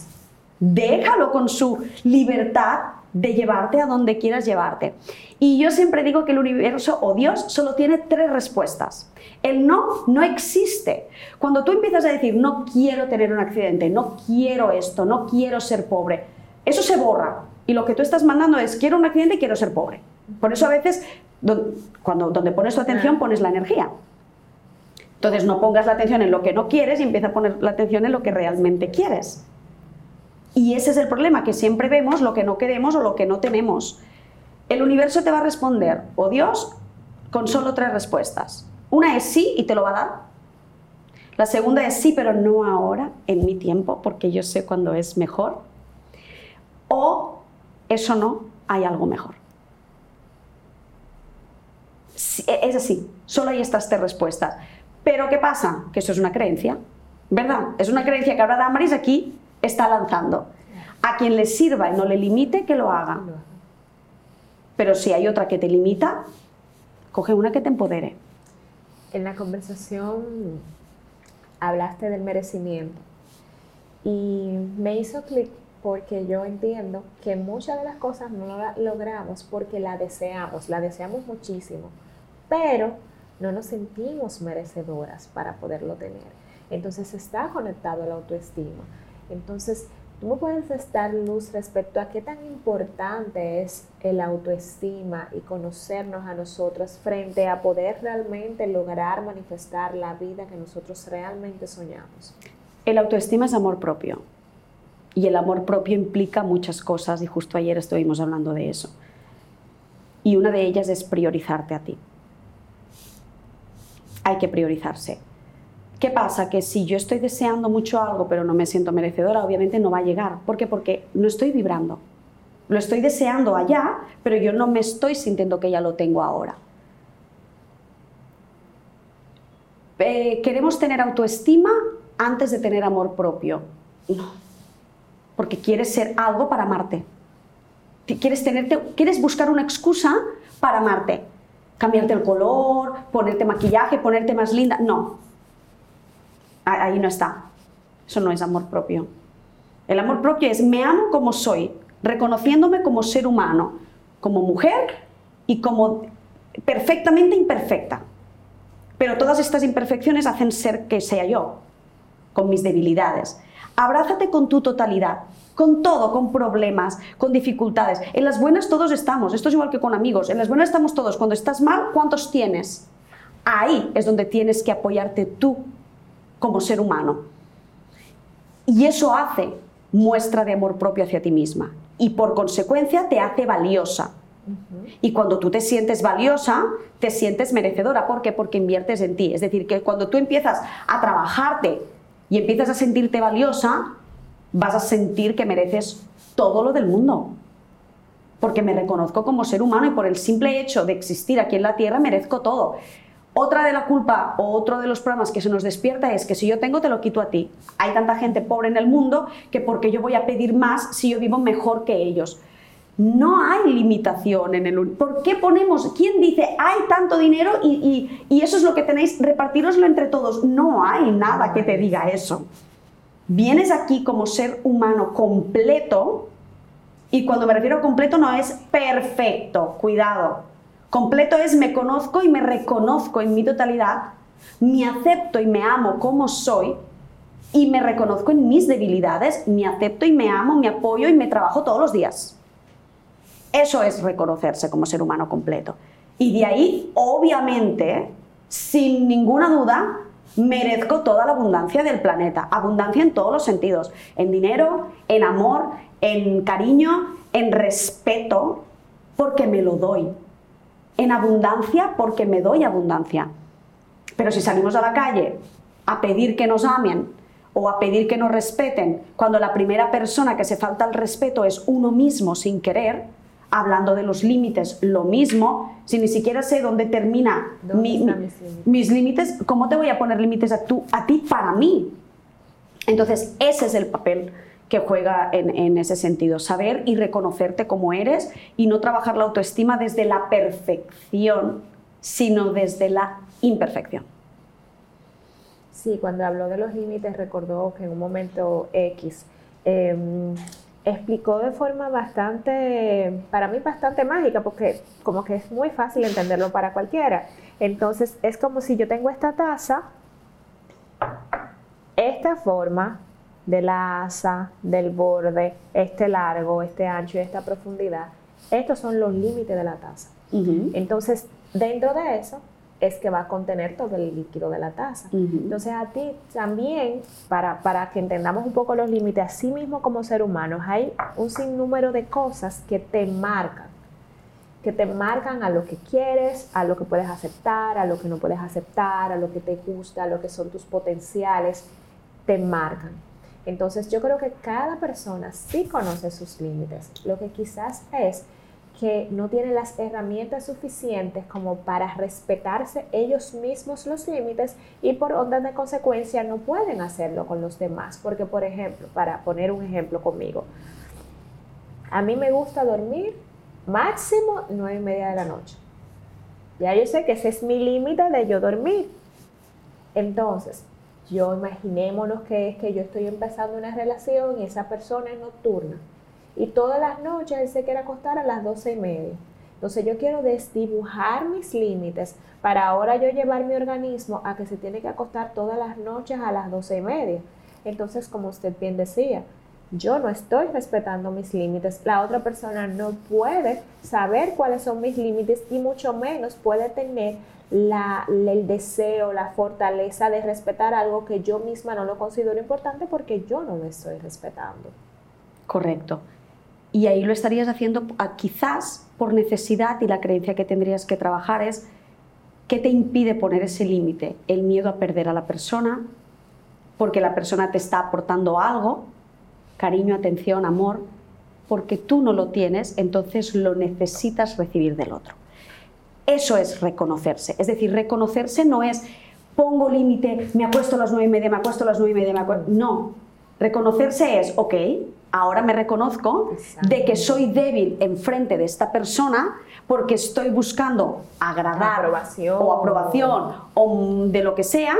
Déjalo con su libertad de llevarte a donde quieras llevarte. Y yo siempre digo que el universo o Dios solo tiene tres respuestas. El no no existe. Cuando tú empiezas a decir, no quiero tener un accidente, no quiero esto, no quiero ser pobre, eso se borra. Y lo que tú estás mandando es, quiero un accidente y quiero ser pobre. Por eso a veces, cuando donde pones tu atención, pones la energía. Entonces no pongas la atención en lo que no quieres y empieza a poner la atención en lo que realmente quieres. Y ese es el problema, que siempre vemos lo que no queremos o lo que no tenemos. El universo te va a responder, o Dios, con solo tres respuestas. Una es sí y te lo va a dar. La segunda es sí, pero no ahora, en mi tiempo, porque yo sé cuándo es mejor. O eso no, hay algo mejor. Es así, solo hay estas tres respuestas. Pero ¿qué pasa? Que eso es una creencia, ¿verdad? Es una creencia que ahora Damaris aquí está lanzando. A quien le sirva y no le limite, que lo haga. Pero si hay otra que te limita, coge una que te empodere. En la conversación hablaste del merecimiento y me hizo clic porque yo entiendo que muchas de las cosas no las logramos porque la deseamos, la deseamos muchísimo, pero no nos sentimos merecedoras para poderlo tener. Entonces está conectado a la autoestima. Entonces, ¿tú puedes dar luz respecto a qué tan importante es el autoestima y conocernos a nosotros frente a poder realmente lograr manifestar la vida que nosotros realmente soñamos? El autoestima es amor propio y el amor propio implica muchas cosas y justo ayer estuvimos hablando de eso. Y una de ellas es priorizarte a ti. Hay que priorizarse. ¿Qué pasa? Que si yo estoy deseando mucho algo pero no me siento merecedora, obviamente no va a llegar. ¿Por qué? Porque no estoy vibrando. Lo estoy deseando allá, pero yo no me estoy sintiendo que ya lo tengo ahora. Eh, ¿Queremos tener autoestima antes de tener amor propio? No porque quieres ser algo para amarte. Quieres, tenerte, quieres buscar una excusa para amarte. Cambiarte el color, ponerte maquillaje, ponerte más linda. No. Ahí no está. Eso no es amor propio. El amor propio es me amo como soy, reconociéndome como ser humano, como mujer y como perfectamente imperfecta. Pero todas estas imperfecciones hacen ser que sea yo, con mis debilidades. Abrázate con tu totalidad, con todo, con problemas, con dificultades. En las buenas todos estamos, esto es igual que con amigos, en las buenas estamos todos. Cuando estás mal, ¿cuántos tienes? Ahí es donde tienes que apoyarte tú como ser humano. Y eso hace muestra de amor propio hacia ti misma y por consecuencia te hace valiosa. Y cuando tú te sientes valiosa, te sientes merecedora. ¿Por qué? Porque inviertes en ti. Es decir, que cuando tú empiezas a trabajarte y empiezas a sentirte valiosa, vas a sentir que mereces todo lo del mundo. Porque me reconozco como ser humano y por el simple hecho de existir aquí en la Tierra merezco todo. Otra de la culpa o otro de los problemas que se nos despierta es que si yo tengo te lo quito a ti. Hay tanta gente pobre en el mundo que porque yo voy a pedir más si yo vivo mejor que ellos. No hay limitación en el... ¿Por qué ponemos? ¿Quién dice hay tanto dinero y, eso es lo que tenéis, repartiroslo entre todos? No hay nada que te diga eso. Vienes aquí como ser humano completo y cuando me refiero a completo no es perfecto, cuidado. Completo es me conozco y me reconozco en mi totalidad, me acepto y me amo como soy y me reconozco en mis debilidades, me acepto y me amo, me apoyo y me trabajo todos los días. Eso es reconocerse como ser humano completo. Y de ahí, obviamente, sin ninguna duda, merezco toda la abundancia del planeta. Abundancia en todos los sentidos. En dinero, en amor, en cariño, en respeto, porque me lo doy. En abundancia, porque me doy abundancia. Pero si salimos a la calle a pedir que nos amen o a pedir que nos respeten, cuando la primera persona que se falta el respeto es uno mismo sin querer, hablando de los límites, lo mismo, si ni siquiera sé dónde termina mis, límites? ¿cómo te voy a poner límites a, a ti para mí? Entonces, ese es el papel que juega en, ese sentido, saber y reconocerte como eres y no trabajar la autoestima desde la perfección, sino desde la imperfección. Sí, cuando habló de los límites recordó que en un momento X em, explicó de forma bastante, para mí bastante mágica, porque como que es muy fácil entenderlo para cualquiera. Entonces es como si yo tengo esta taza, esta forma de la asa, del borde, este largo, este ancho y esta profundidad, estos son los límites de la taza. Entonces, dentro de eso, es que va a contener todo el líquido de la taza. Entonces a ti también, para, para que entendamos un poco los límites, así mismo como ser humano, hay un sinnúmero de cosas que te marcan, que te marcan a lo que quieres, a lo que puedes aceptar, a lo que no puedes aceptar, a lo que te gusta, a lo que son tus potenciales, te marcan. Entonces yo creo que cada persona sí conoce sus límites. Lo que quizás es que no tienen las herramientas suficientes como para respetarse ellos mismos los límites y por orden de consecuencia no pueden hacerlo con los demás. Porque, por ejemplo, para poner un ejemplo conmigo, a mí me gusta dormir máximo nueve y media de la noche. Ya yo sé que ese es mi límite de yo dormir. Entonces, yo imaginémonos que es que yo estoy empezando una relación y esa persona es nocturna. Y todas las noches él se quiere acostar a las doce y media. Entonces yo quiero desdibujar mis límites para ahora yo llevar mi organismo a que se tiene que acostar todas las noches a las doce y media. Entonces, como usted bien decía, yo no estoy respetando mis límites, la otra persona no puede saber cuáles son mis límites y mucho menos puede tener el deseo, la fortaleza de respetar algo que yo misma no lo considero importante porque yo no lo estoy respetando. Correcto. Y ahí lo estarías haciendo quizás por necesidad y la creencia que tendrías que trabajar es ¿qué te impide poner ese límite? El miedo a perder a la persona, porque la persona te está aportando algo, cariño, atención, amor, porque tú no lo tienes, entonces lo necesitas recibir del otro. Eso es reconocerse. Es decir, reconocerse no es pongo límite, me acuesto a las nueve y media, me acuesto a las nueve y media, me acuesto. No. Reconocerse es, ok, ahora me reconozco de que soy débil enfrente de esta persona porque estoy buscando agradar aprobación. o aprobación o de lo que sea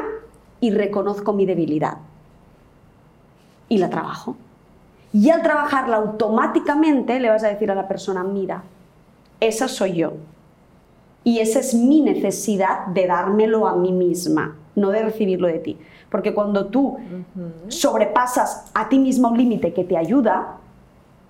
y reconozco mi debilidad. Y la trabajo. Y al trabajarla automáticamente le vas a decir a la persona, mira, esa soy yo. Y esa es mi necesidad de dármelo a mí misma, no de recibirlo de ti. Porque cuando tú sobrepasas a ti misma un límite que te ayuda,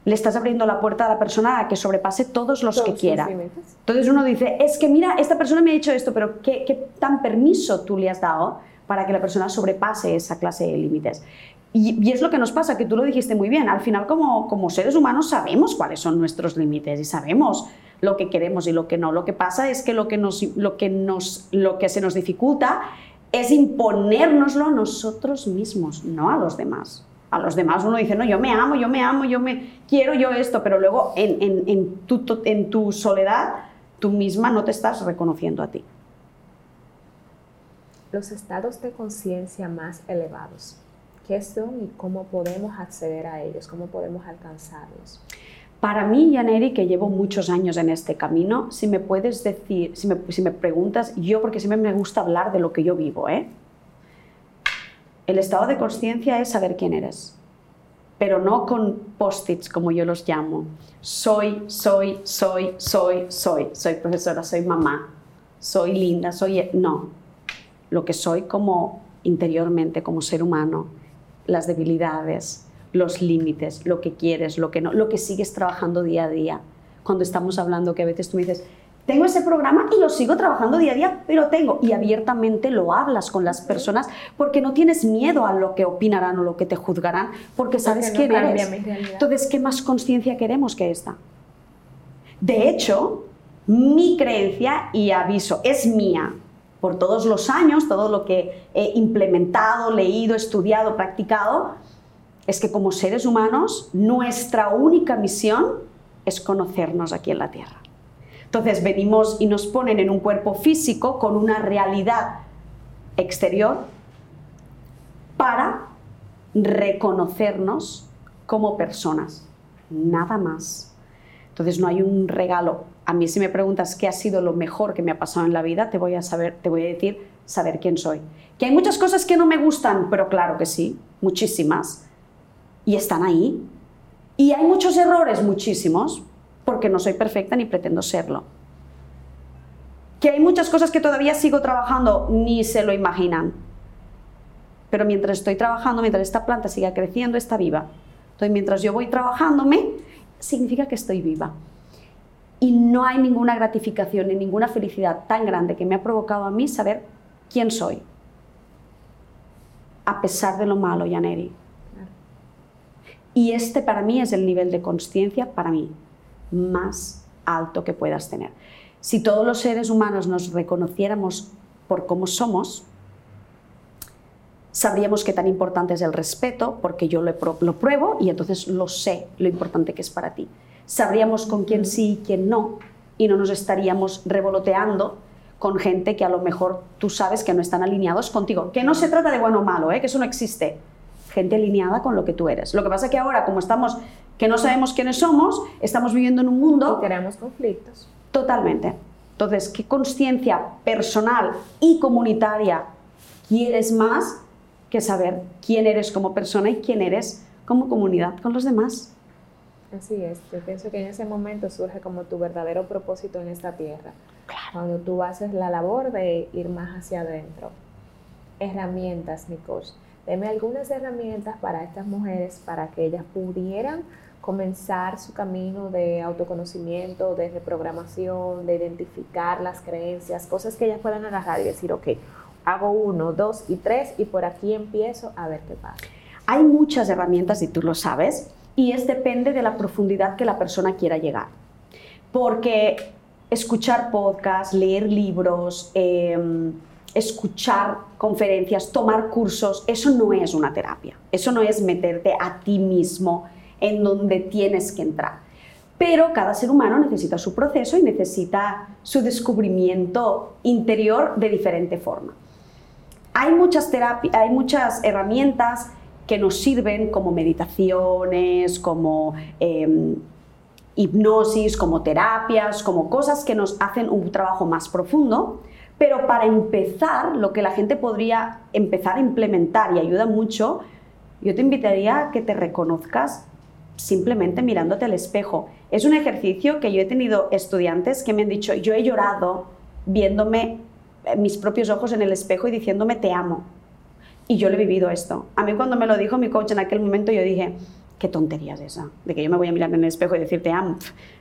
le estás abriendo la puerta a la persona a que sobrepase todos los que quiera. Entonces uno dice, es que mira, esta persona me ha hecho esto, pero ¿qué, ¿qué, tan permiso tú le has dado para que la persona sobrepase esa clase de límites? Y, es lo que nos pasa, que tú lo dijiste muy bien, al final como, como seres humanos sabemos cuáles son nuestros límites y sabemos lo que queremos y lo que no. Lo que pasa es que lo que, nos, lo que, nos, lo que se nos dificulta es imponérnoslo nosotros mismos, no a los demás. A los demás uno dice, no, yo me amo, yo me amo, yo me quiero yo esto, pero luego en, en, en, tu, en tu soledad tú misma no te estás reconociendo a ti. Los estados de conciencia más elevados qué son y cómo podemos acceder a ellos, cómo podemos alcanzarlos. Para mí, Yaneri, que llevo muchos años en este camino, si me puedes decir, si me, si me preguntas, yo porque siempre me gusta hablar de lo que yo vivo, ¿eh? El estado de conciencia es saber quién eres, pero no con post-its como yo los llamo. Soy, soy, soy, soy, soy, soy profesora, soy mamá, soy linda, soy... No, lo que soy como interiormente, como ser humano, las debilidades, los límites, lo que quieres, lo que no, lo que sigues trabajando día a día. Cuando estamos hablando que a veces tú me dices, tengo ese programa y lo sigo trabajando día a día, pero tengo. Y abiertamente lo hablas con las personas porque no tienes miedo a lo que opinarán o lo que te juzgarán, porque sabes quién eres. Entonces, ¿qué más conciencia queremos que esta? De hecho, mi creencia, y aviso, es mía, por todos los años, todo lo que he implementado, leído, estudiado, practicado, es que como seres humanos nuestra única misión es conocernos aquí en la Tierra. Entonces venimos y nos ponen en un cuerpo físico con una realidad exterior para reconocernos como personas, nada más. Entonces no hay un regalo a mí si me preguntas qué ha sido lo mejor que me ha pasado en la vida, te voy a saber, te voy a decir saber quién soy. Que hay muchas cosas que no me gustan, pero claro que sí, muchísimas. Y están ahí. Y hay muchos errores, muchísimos, porque no soy perfecta ni pretendo serlo. Que hay muchas cosas que todavía sigo trabajando, ni se lo imaginan. Pero mientras estoy trabajando, mientras esta planta siga creciendo, está viva. Entonces, mientras yo voy trabajándome, significa que estoy viva y no hay ninguna gratificación ni ninguna felicidad tan grande que me ha provocado a mí saber quién soy, a pesar de lo malo, Yaneri. Y este para mí es el nivel de conciencia, para mí, más alto que puedas tener. Si todos los seres humanos nos reconociéramos por cómo somos, sabríamos que tan importante es el respeto, porque yo lo, lo pruebo y entonces lo sé, lo importante que es para ti sabríamos con quién sí y quién no, y no nos estaríamos revoloteando con gente que a lo mejor tú sabes que no están alineados contigo. Que no se trata de bueno o malo, ¿eh? que eso no existe. Gente alineada con lo que tú eres. Lo que pasa es que ahora, como estamos, que no sabemos quiénes somos, estamos viviendo en un mundo... Y tenemos conflictos. Totalmente. Entonces, ¿qué conciencia personal y comunitaria quieres más que saber quién eres como persona y quién eres como comunidad con los demás. Así es, yo pienso que en ese momento surge como tu verdadero propósito en esta tierra. Cuando tú haces la labor de ir más hacia adentro. Herramientas, mi coach. Deme algunas herramientas para estas mujeres para que ellas pudieran comenzar su camino de autoconocimiento, de reprogramación, de identificar las creencias, cosas que ellas puedan agarrar y decir, ok, hago uno, dos y tres y por aquí empiezo a ver qué pasa. Hay muchas herramientas y tú lo sabes y es depende de la profundidad que la persona quiera llegar. Porque escuchar podcasts, leer libros, em, escuchar conferencias, tomar cursos, eso no es una terapia. Eso no es meterte a ti mismo en donde tienes que entrar. Pero cada ser humano necesita su proceso y necesita su descubrimiento interior de diferente forma. Hay muchas, hay muchas herramientas que nos sirven como meditaciones, como em, hipnosis, como terapias, como cosas que nos hacen un trabajo más profundo. Pero para empezar, lo que la gente podría empezar a implementar y ayuda mucho, yo te invitaría a que te reconozcas simplemente mirándote al espejo. Es un ejercicio que yo he tenido estudiantes que me han dicho, yo he llorado viéndome mis propios ojos en el espejo y diciéndome te amo. Y yo le he vivido esto. A mí cuando me lo dijo mi coach en aquel momento, yo dije, qué tontería es esa, de que yo me voy a mirar en el espejo y decir te.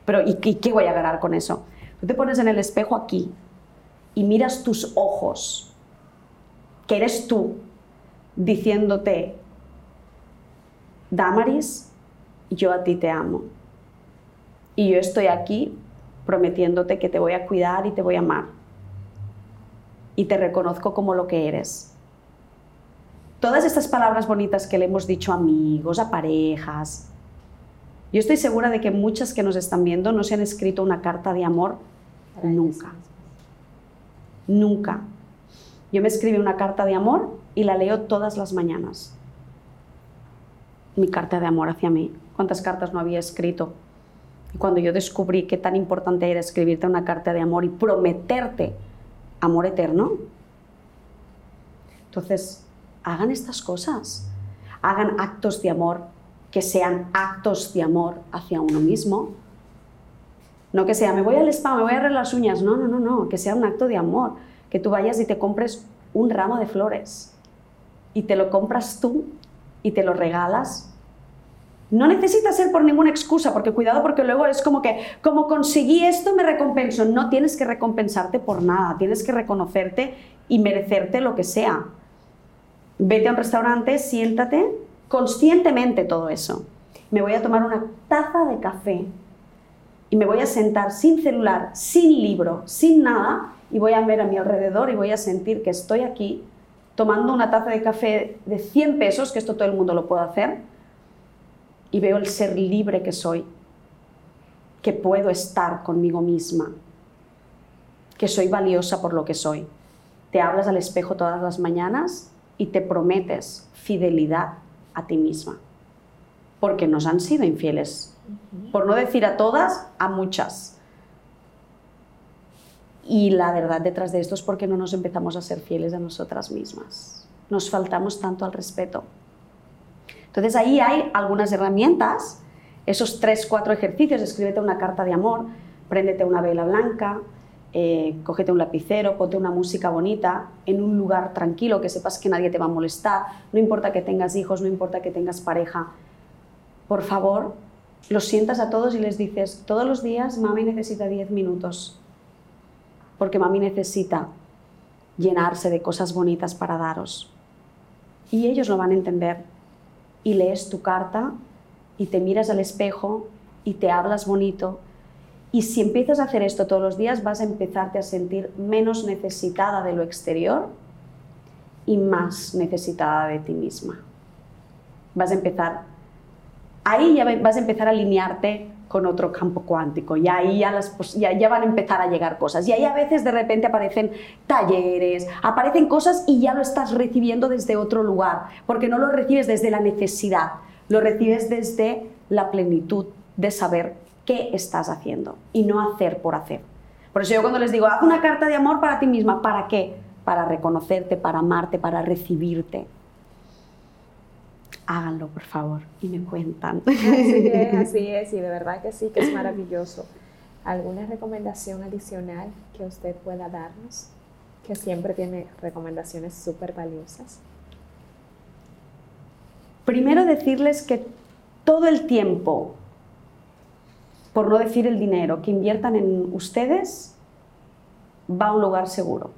Pero ¿y, qué voy a ganar con eso? Tú te pones en el espejo aquí y miras tus ojos, que eres tú, diciéndote, Damaris, yo a ti te amo. Y yo estoy aquí prometiéndote que te voy a cuidar y te voy a amar. Y te reconozco como lo que eres todas estas palabras bonitas que le hemos dicho a amigos, a parejas, yo estoy segura de que muchas que nos están viendo no se han escrito una carta de amor nunca. Nunca. Yo me escribí una carta de amor y la leo todas las mañanas. Mi carta de amor hacia mí. ¿Cuántas cartas no había escrito? Y cuando yo descubrí qué tan importante era escribirte una carta de amor y prometerte amor eterno, entonces hagan estas cosas. Hagan actos de amor que sean actos de amor hacia uno mismo. No que sea, me voy al spa, me voy a arreglar las uñas. No, no, no, no. Que sea un acto de amor. Que tú vayas y te compres un ramo de flores. Y te lo compras tú y te lo regalas. No necesitas ser por ninguna excusa, porque cuidado, porque luego es como que, como conseguí esto, me recompenso. No tienes que recompensarte por nada. Tienes que reconocerte y merecerte lo que sea vete a un restaurante, siéntate, conscientemente todo eso. Me voy a tomar una taza de café y me voy a sentar sin celular, sin libro, sin nada, y voy a ver a mi alrededor y voy a sentir que estoy aquí tomando una taza de café de 100 pesos, que esto todo el mundo lo puede hacer, y veo el ser libre que soy, que puedo estar conmigo misma, que soy valiosa por lo que soy. Te hablas al espejo todas las mañanas y te prometes fidelidad a ti misma. Porque nos han sido infieles. Por no decir a todas, a muchas. Y la verdad detrás de esto es porque no nos empezamos a ser fieles a nosotras mismas. Nos faltamos tanto al respeto. Entonces ahí hay algunas herramientas, esos tres, cuatro ejercicios, escríbete una carta de amor, préndete una vela blanca, eh, cógete un lapicero, ponte una música bonita en un lugar tranquilo, que sepas que nadie te va a molestar, no importa que tengas hijos, no importa que tengas pareja. Por favor, los sientas a todos y les dices, todos los días mami necesita 10 minutos, porque mami necesita llenarse de cosas bonitas para daros. Y ellos lo van a entender. Y lees tu carta y te miras al espejo y te hablas bonito y si empiezas a hacer esto todos los días, vas a empezarte a sentir menos necesitada de lo exterior y más necesitada de ti misma. Vas a empezar, ahí ya vas a empezar a alinearte con otro campo cuántico y ahí ya, ya van a empezar a llegar cosas. Y ahí a veces de repente aparecen talleres, aparecen cosas y ya lo estás recibiendo desde otro lugar, porque no lo recibes desde la necesidad, lo recibes desde la plenitud de saber qué estás haciendo y no hacer por hacer. Por eso yo cuando les digo, haz una carta de amor para ti misma, ¿para qué? Para reconocerte, para amarte, para recibirte. Háganlo, por favor, y me cuentan. Así es, así es, y de verdad que sí, que es maravilloso. ¿Alguna recomendación adicional que usted pueda darnos? Que siempre tiene recomendaciones súper valiosas. Primero decirles que todo el tiempo, por no decir el dinero, que inviertan en ustedes, va a un lugar seguro.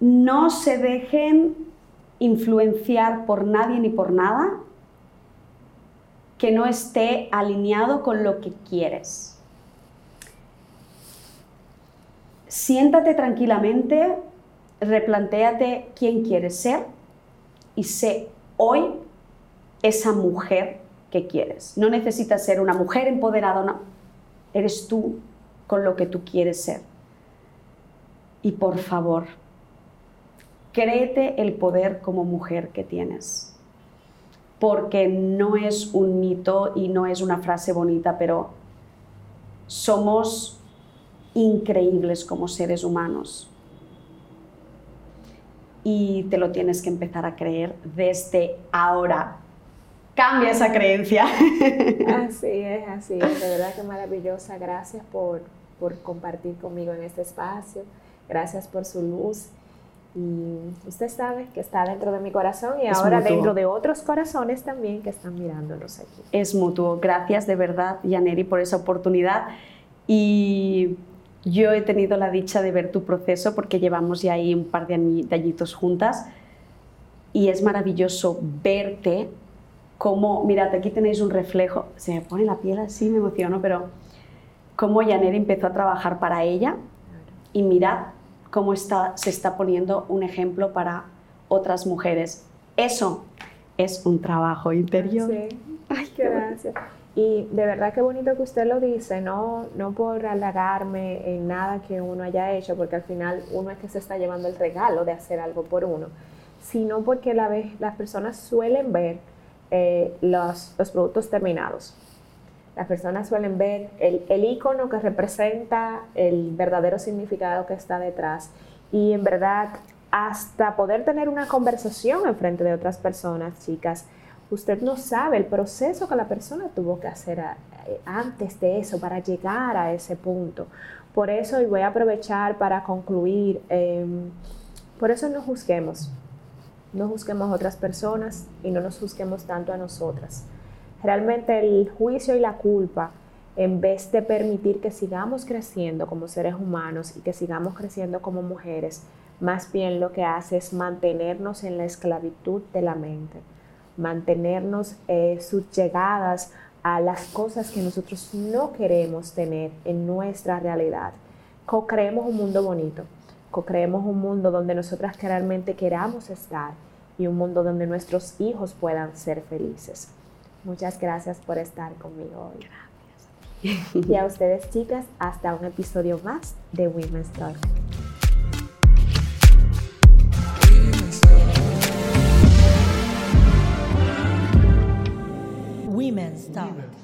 No se dejen influenciar por nadie ni por nada que no esté alineado con lo que quieres. Siéntate tranquilamente, replantéate quién quieres ser y sé hoy esa mujer que quieres. No necesitas ser una mujer empoderada, no. Eres tú con lo que tú quieres ser. Y por favor, créete el poder como mujer que tienes. Porque no es un mito y no es una frase bonita, pero somos increíbles como seres humanos. Y te lo tienes que empezar a creer desde ahora. Cambia esa creencia. Así es, así es. De verdad que maravillosa. Gracias por, por compartir conmigo en este espacio. Gracias por su luz y usted sabe que está dentro de mi corazón y ahora dentro de otros corazones también que están mirándonos aquí. Es mutuo. Gracias de verdad, Yaneri, por esa oportunidad. Y yo he tenido la dicha de ver tu proceso porque llevamos ya ahí un par de añitos juntas y es maravilloso verte como, mirad, aquí tenéis un reflejo, se me pone la piel así, me emociono, pero cómo Yaneri empezó a trabajar para ella y mirad cómo está, se está poniendo un ejemplo para otras mujeres. Eso es un trabajo interior. Sí. Ay, gracias. Y de verdad qué bonito que usted lo dice, no, no por halagarme en nada que uno haya hecho, porque al final uno es que se está llevando el regalo de hacer algo por uno, sino porque la vez, las personas suelen ver eh, los, los productos terminados. Las personas suelen ver el, icono que representa el verdadero significado que está detrás. Y en verdad, hasta poder tener una conversación en frente de otras personas, chicas, usted no sabe el proceso que la persona tuvo que hacer eh, antes de eso para llegar a ese punto. Por eso, y voy a aprovechar para concluir, em, por eso no juzguemos, no juzguemos a otras personas y no nos juzguemos tanto a nosotras. Realmente el juicio y la culpa, en vez de permitir que sigamos creciendo como seres humanos y que sigamos creciendo como mujeres, más bien lo que hace es mantenernos en la esclavitud de la mente, mantenernos eh, subjugadas a las cosas que nosotros no queremos tener en nuestra realidad. Co-creemos un mundo bonito, co-creemos un mundo donde nosotras realmente queramos estar y un mundo donde nuestros hijos puedan ser felices. Muchas gracias por estar conmigo hoy. Gracias. Y a ustedes, chicas, hasta un episodio más de Women's Talk. Women's Talk.